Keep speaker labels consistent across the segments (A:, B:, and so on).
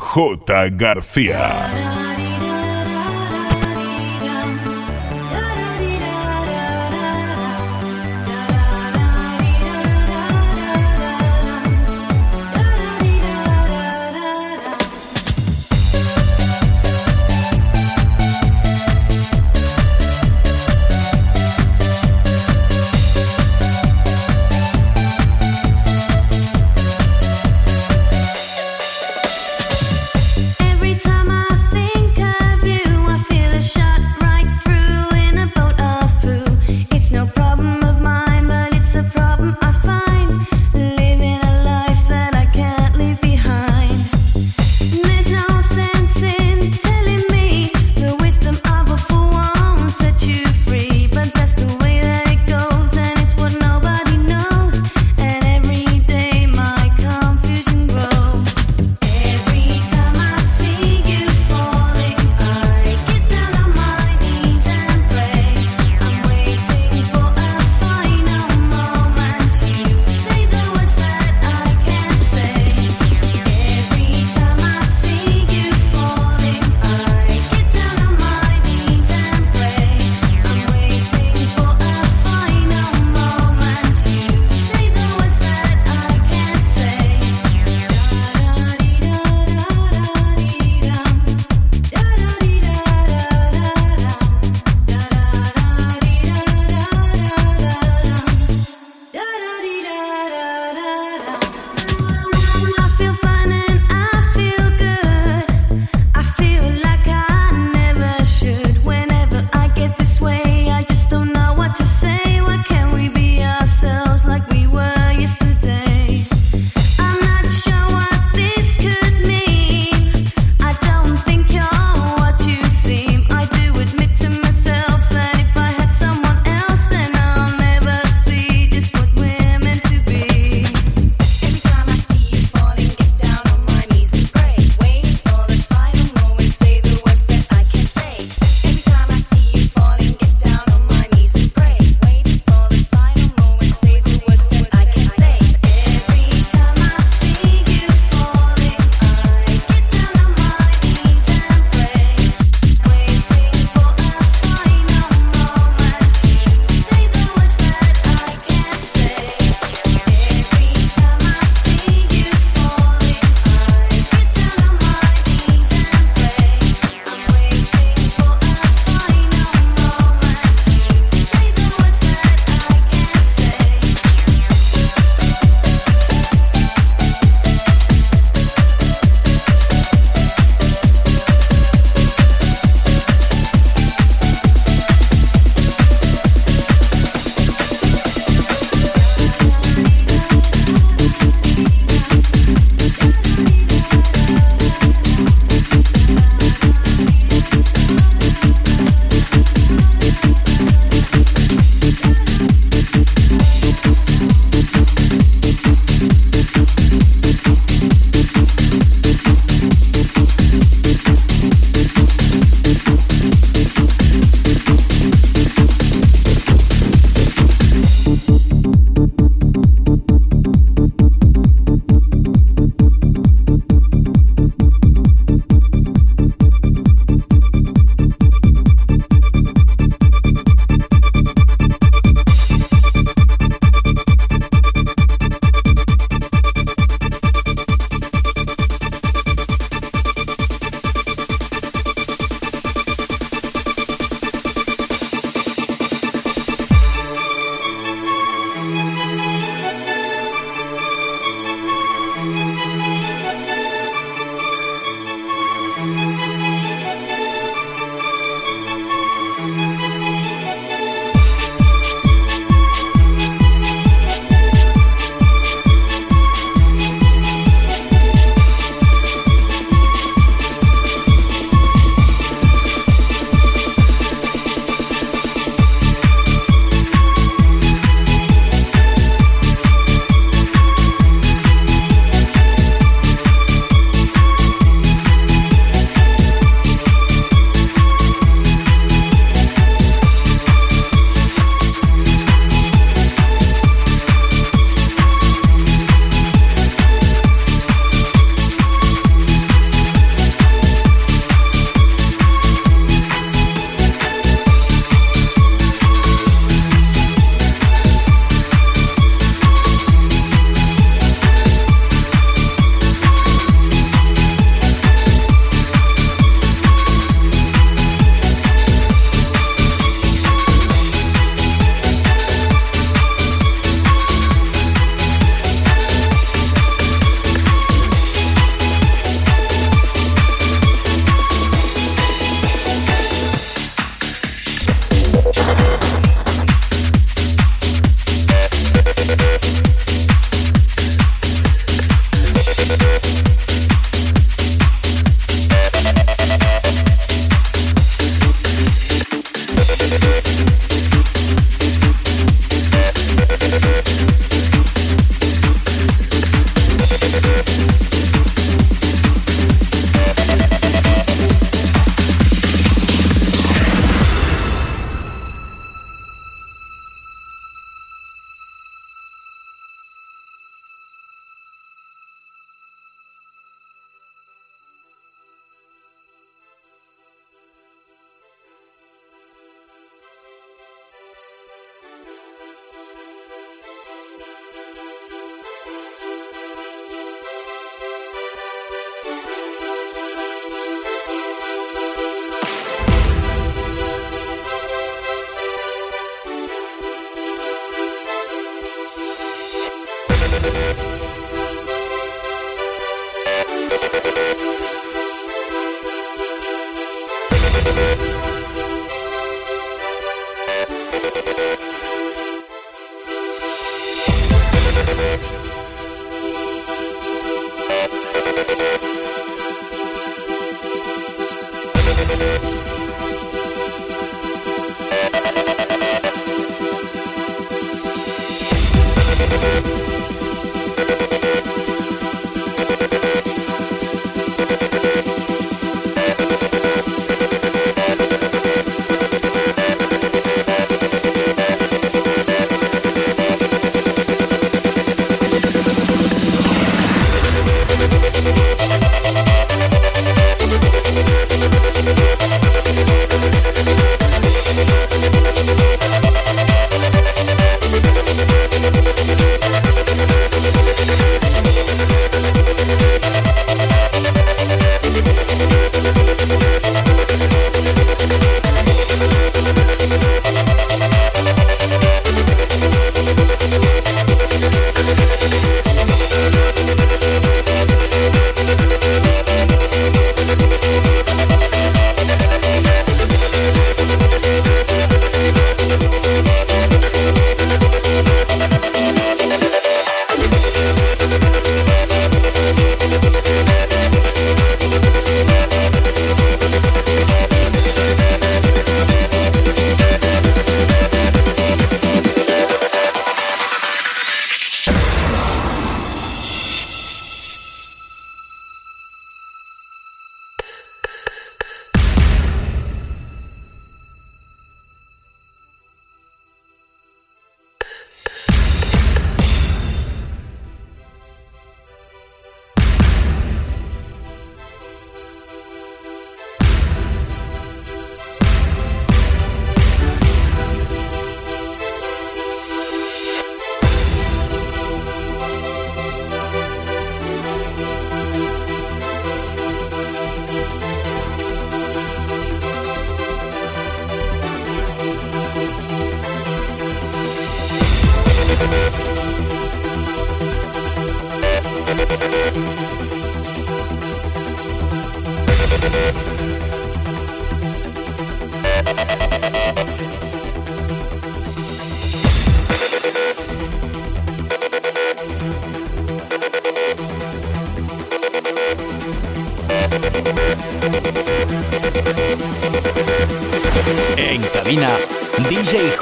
A: In the mix. J. García.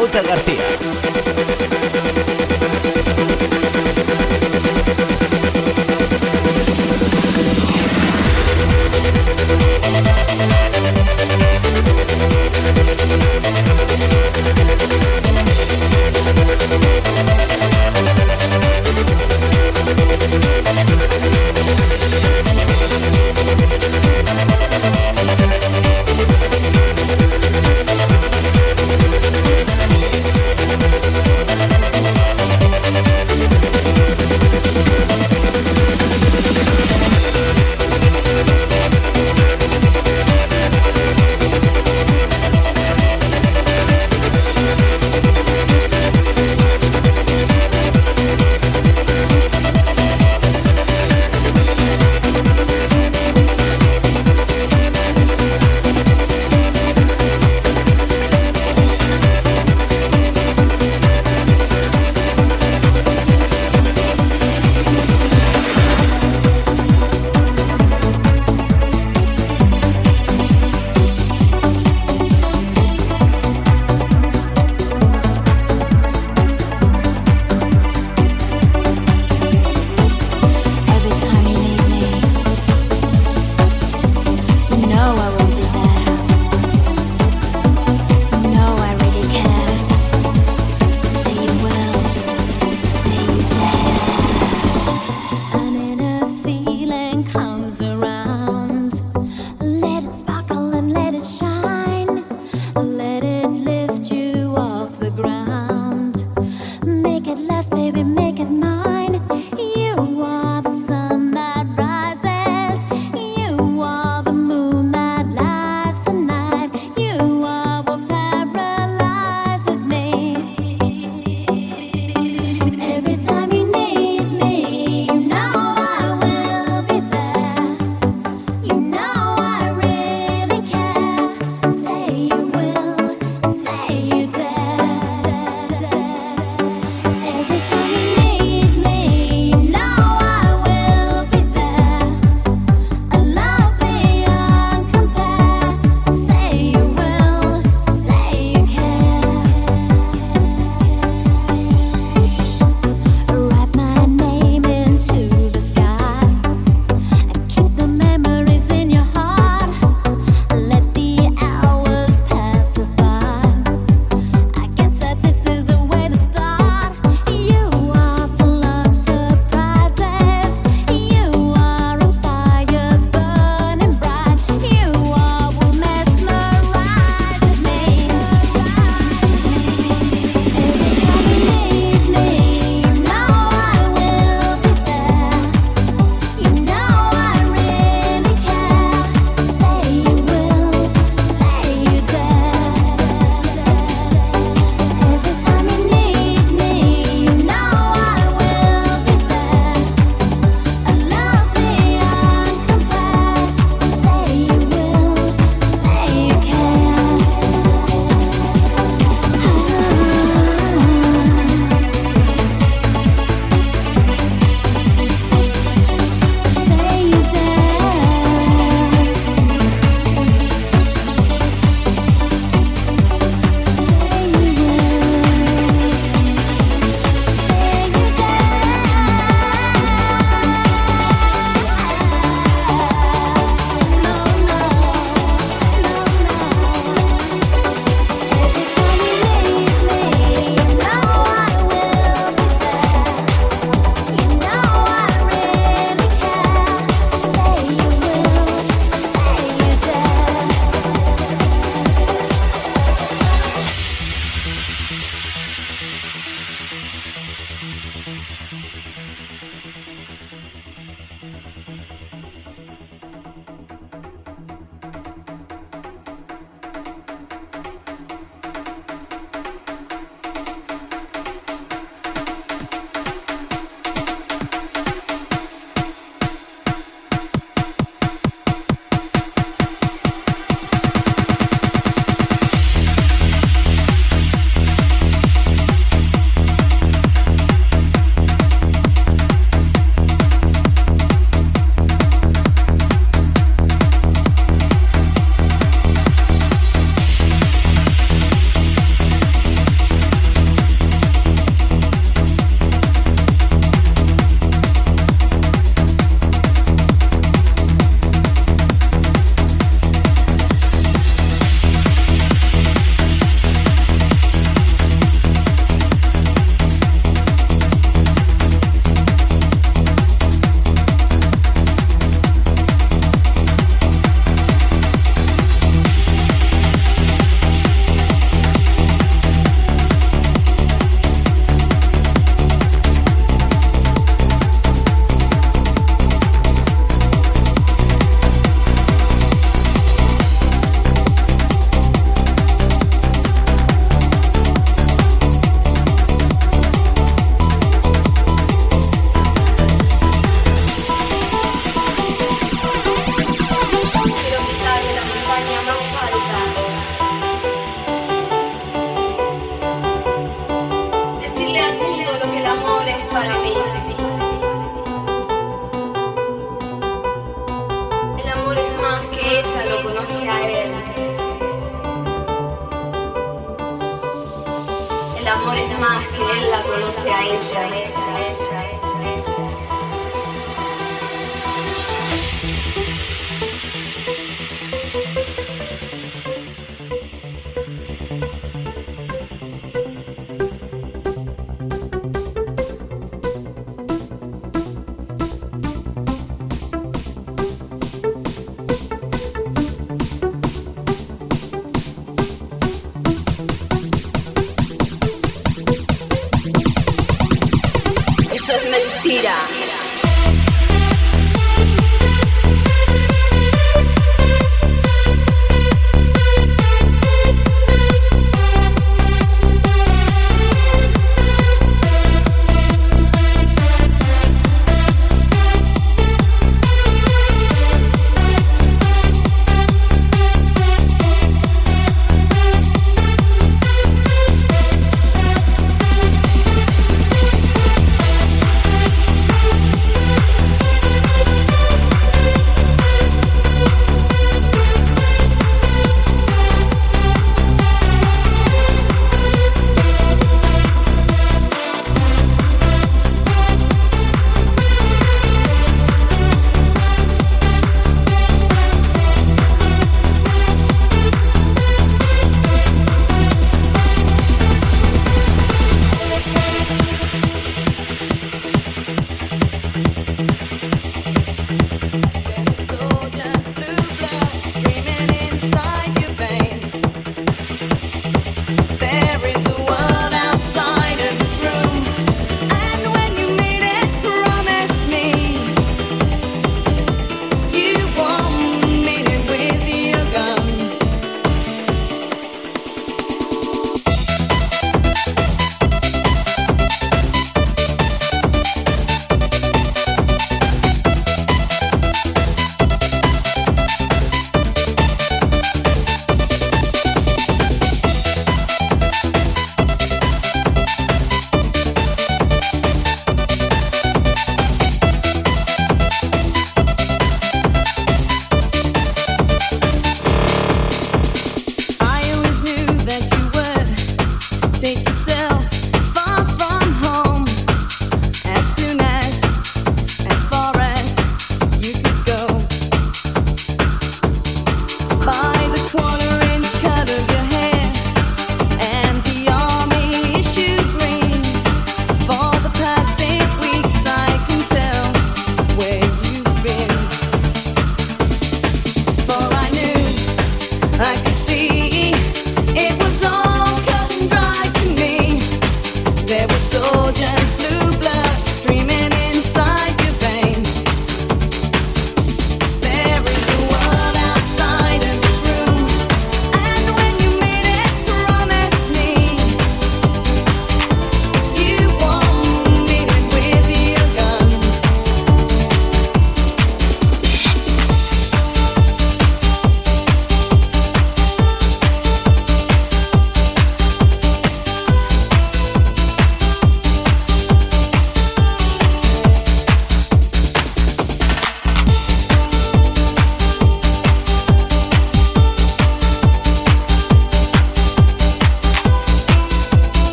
B: J. García.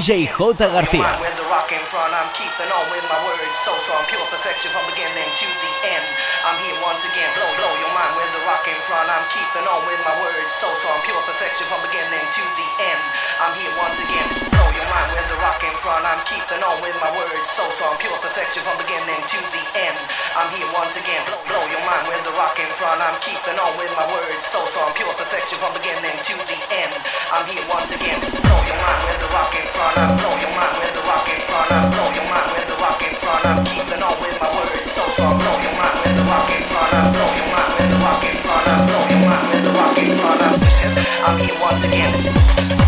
B: DJ J. García.
C: I'm keeping on with my words. So strong, pure perfection from beginning to the end. I'm here once again, blow, front. I'm keeping on with my words so strong, pure perfection from beginning to the end. I'm here once again, blow your mind with the rock in front. I'm blow your mind with the rock in front. I'm blow your mind with the rock in front. I'm keeping on with my words so strong, blow your mind with the rock in front. I'm blow your mind with the rock in front. I'm blow your mind with the rock in front. I'm, I'm here once again.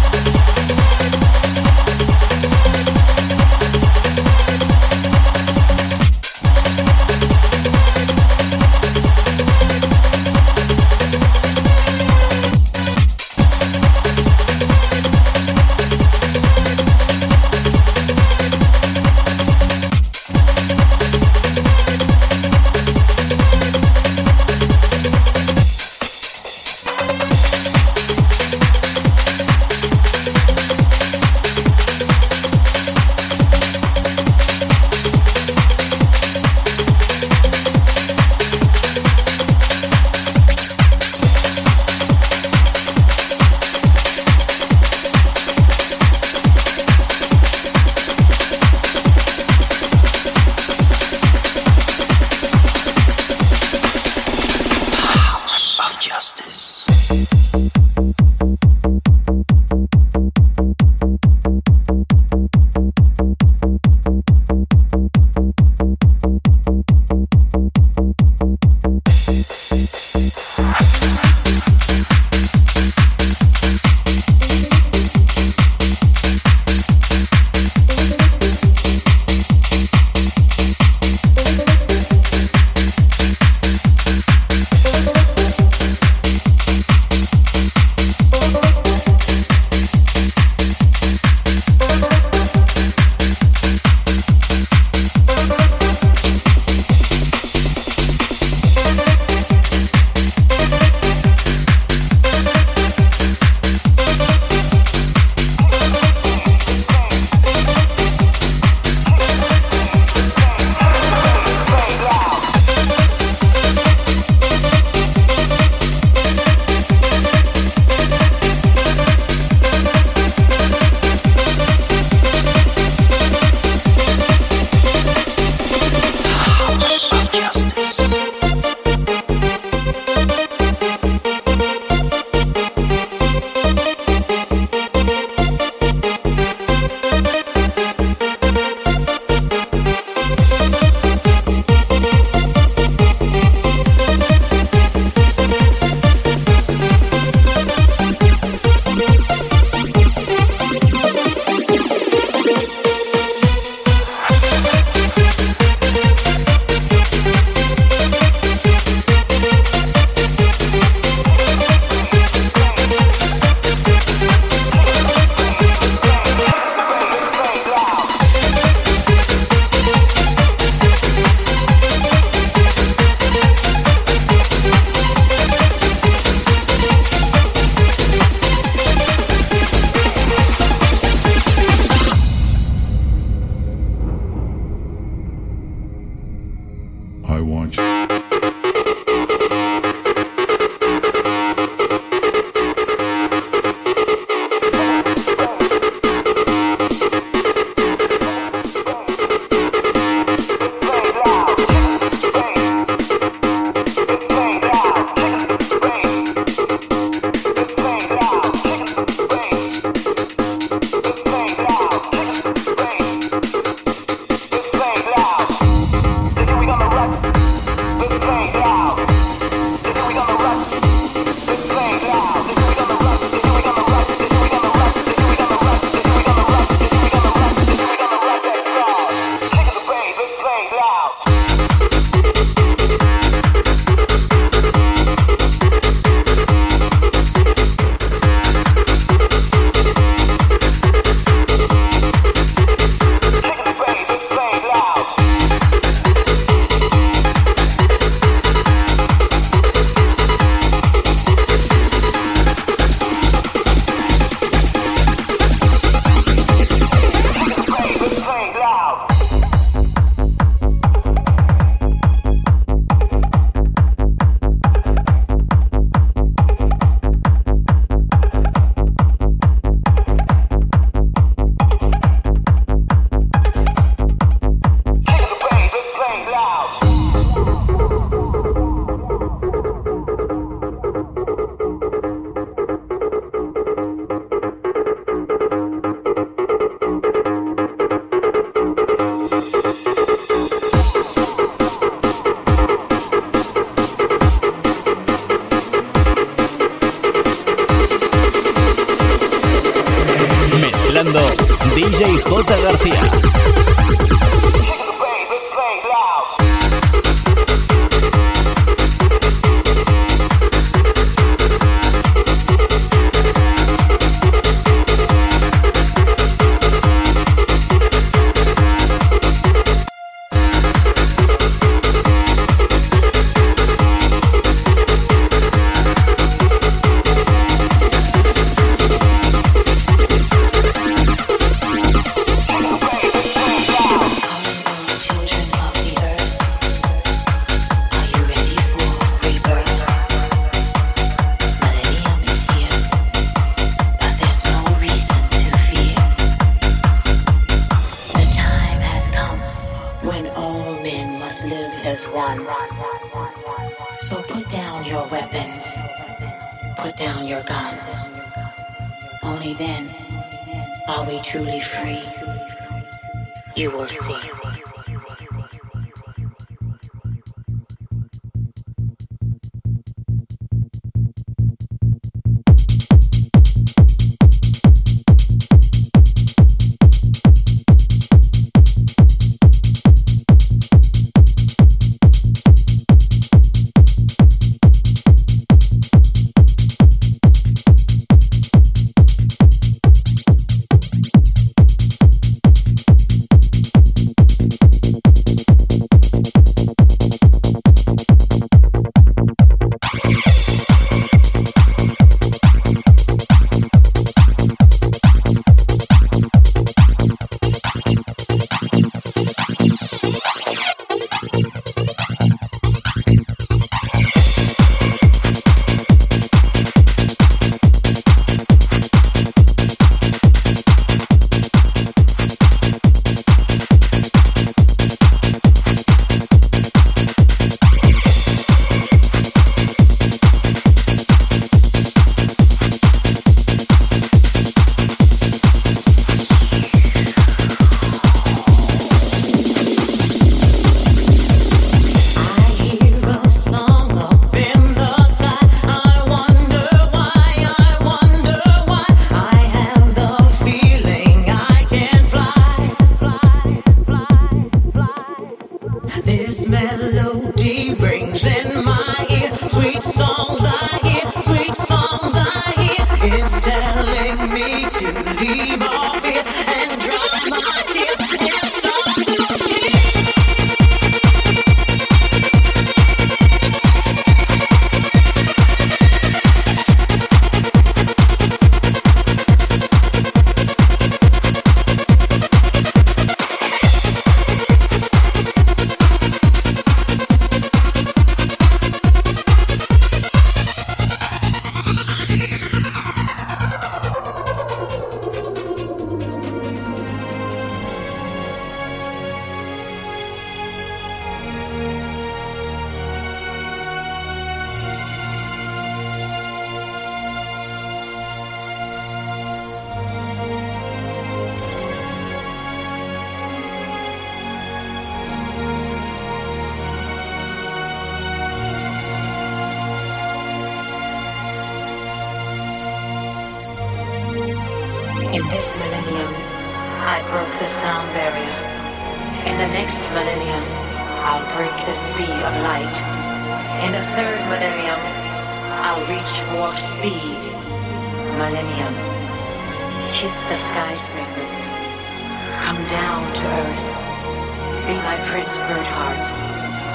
D: down to earth. Be my Prince Birdheart.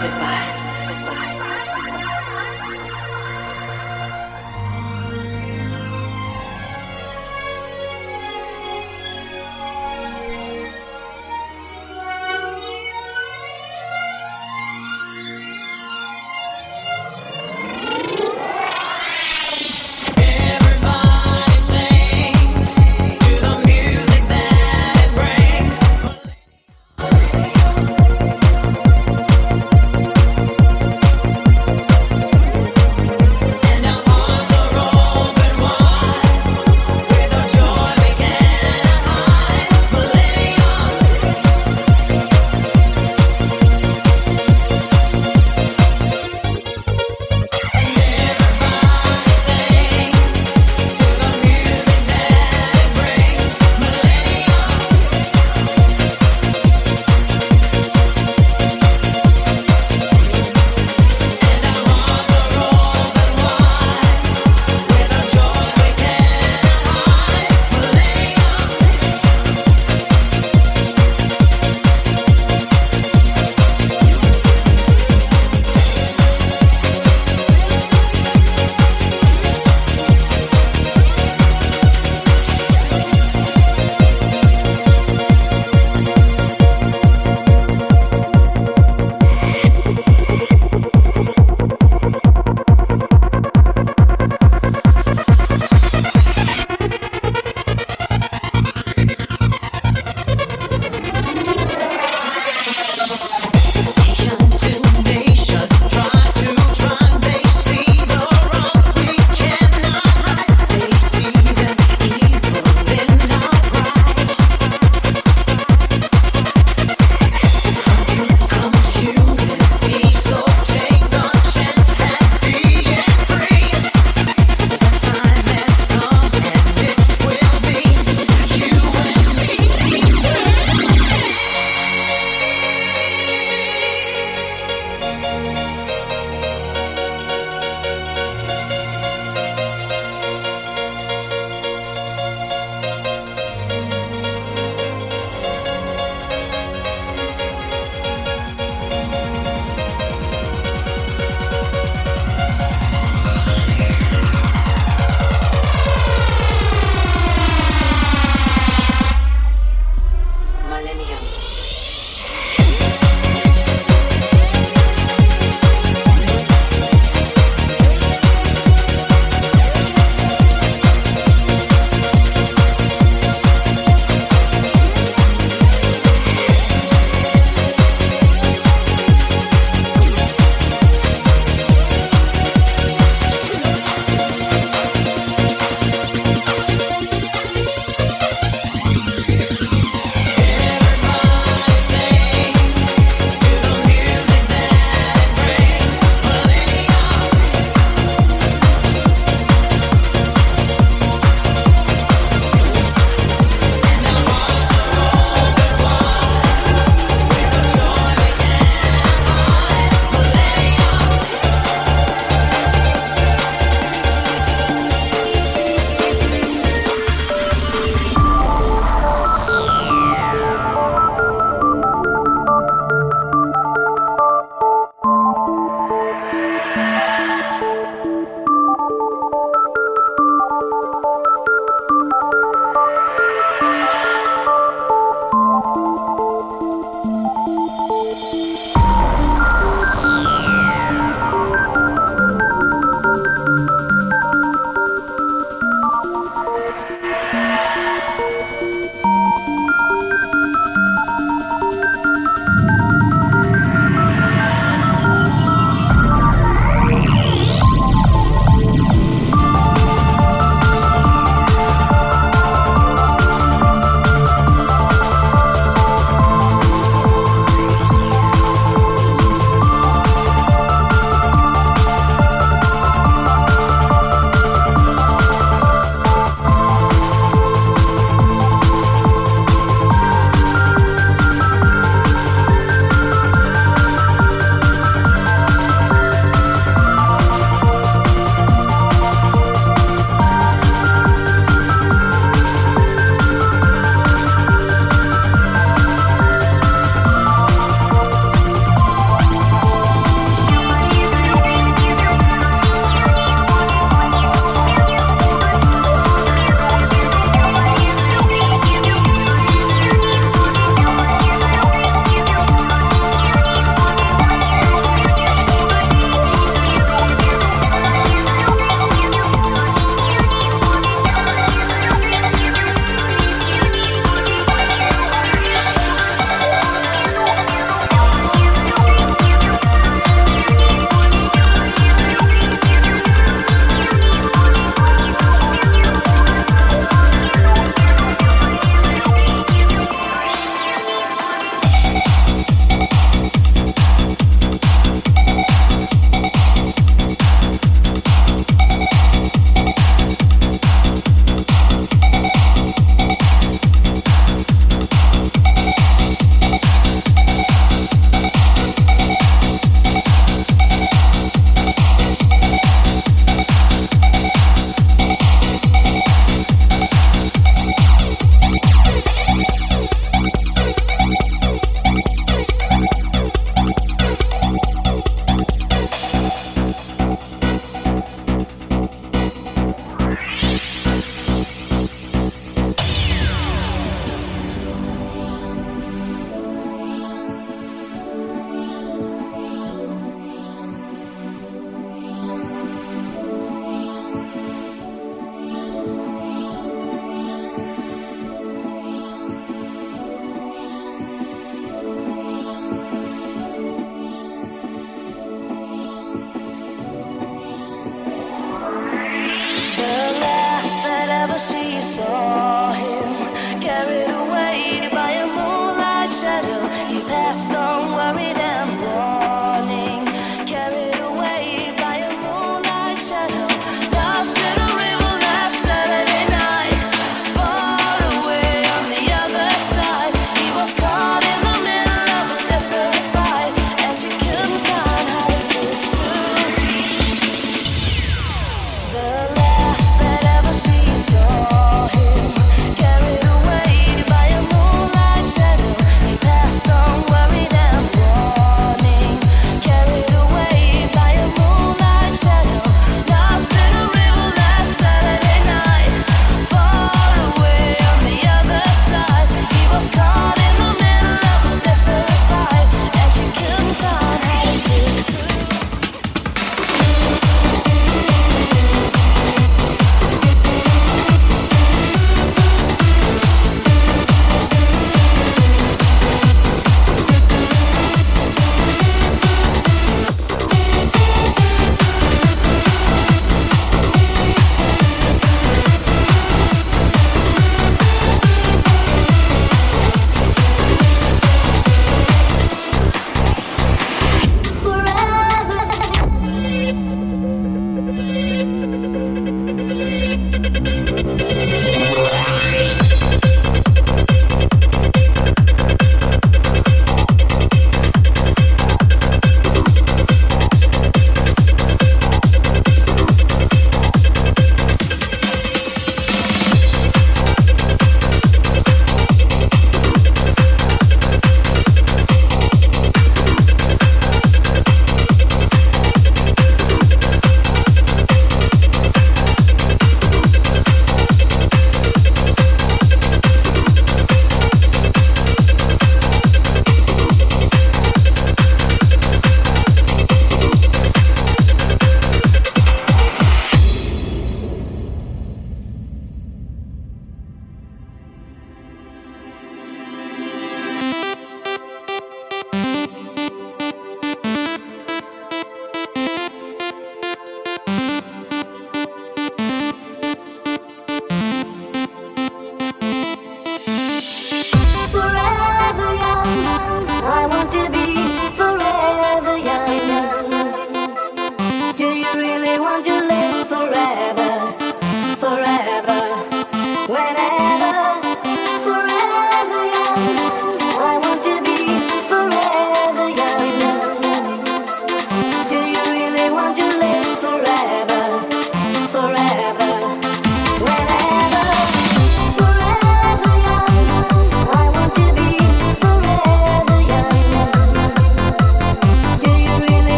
D: Goodbye. Goodbye.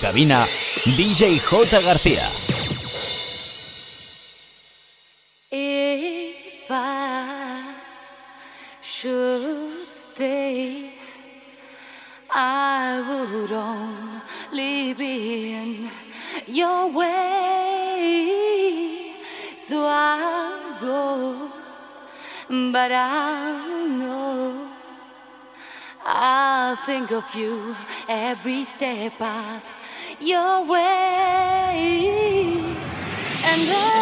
B: Cabina, DJ J. García.
E: If I should stay, I would only be in your way. So I'll go, but I know I'll think of you every step of your way. And I,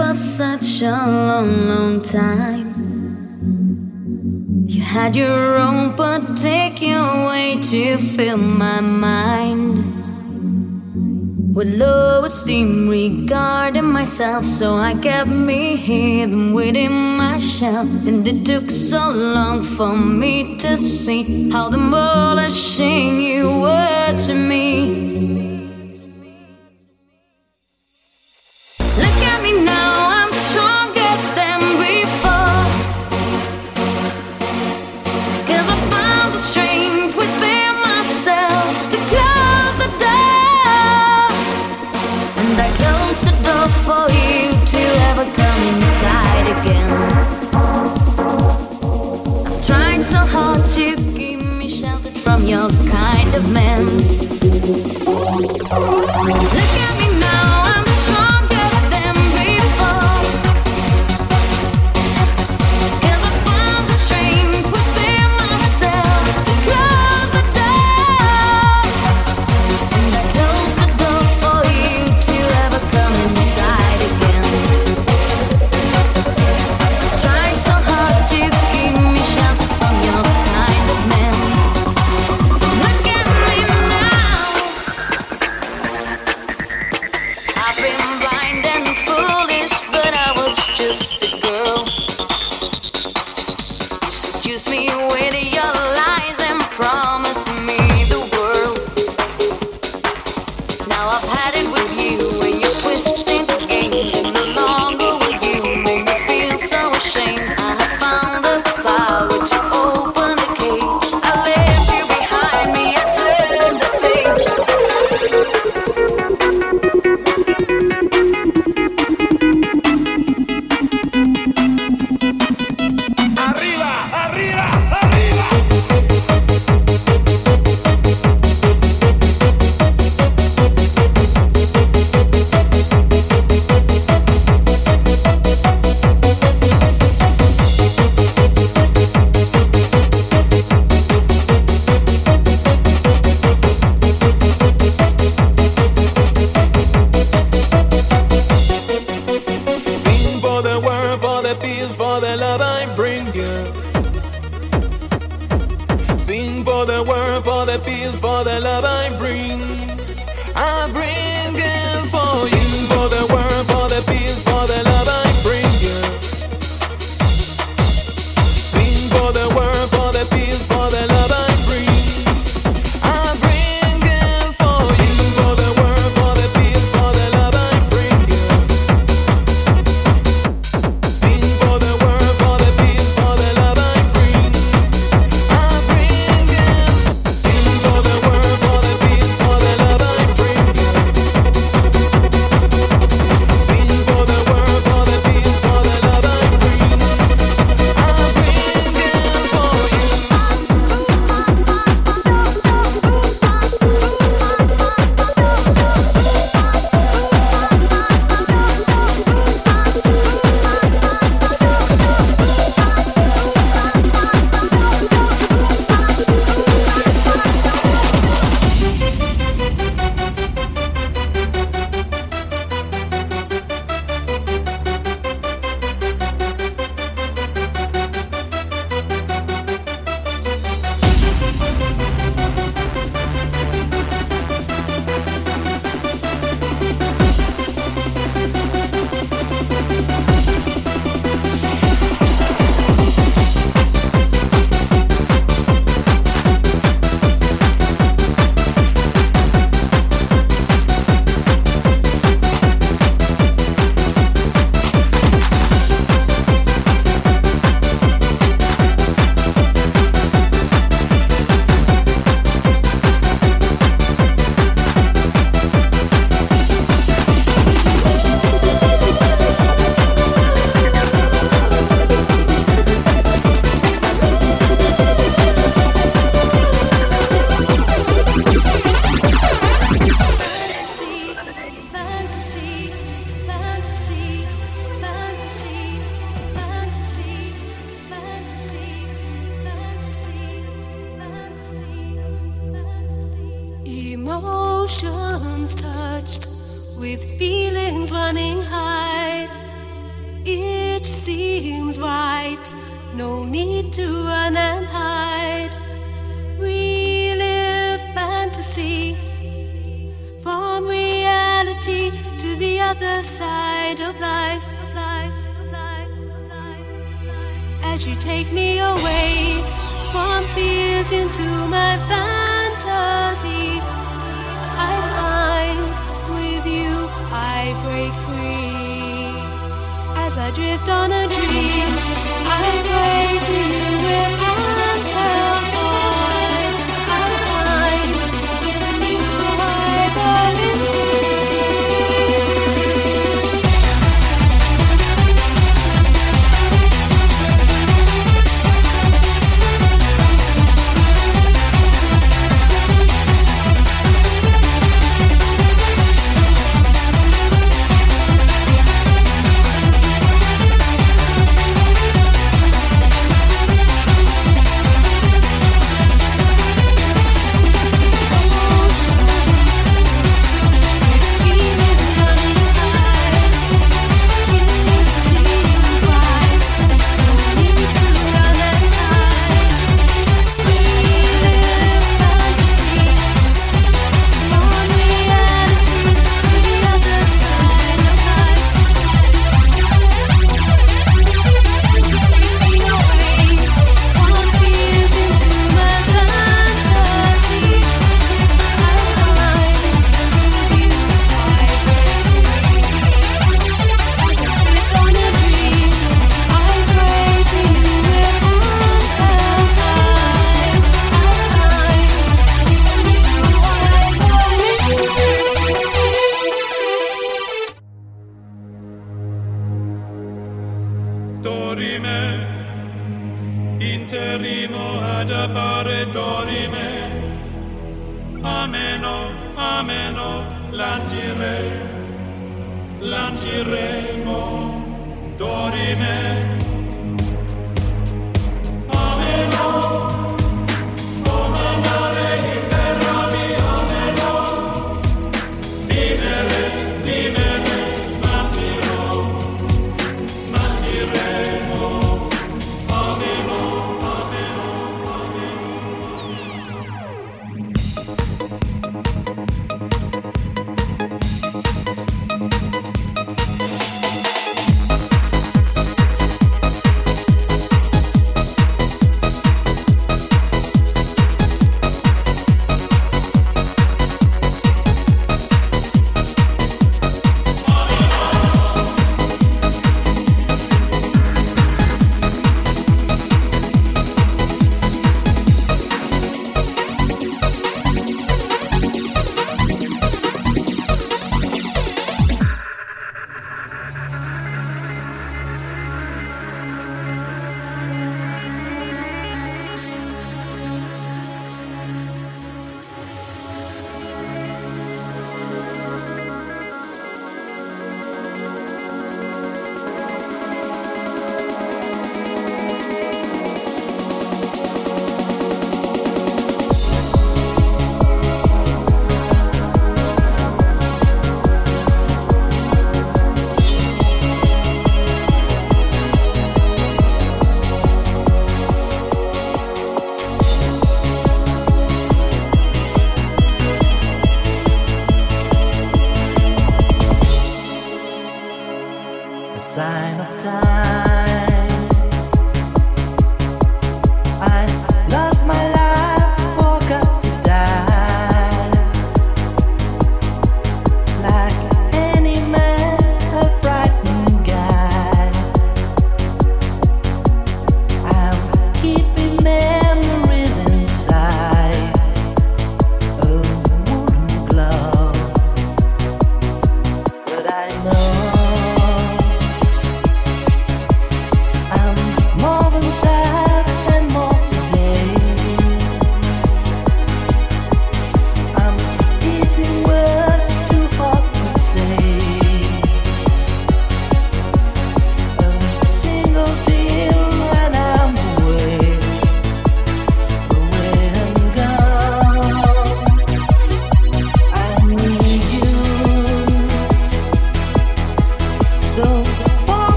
F: for
G: such a long, long time. You had your own, but way to fill my mind. With low esteem regarding myself, so I kept me hidden within my shell. And it took so long for me to see how demolishing you were to me.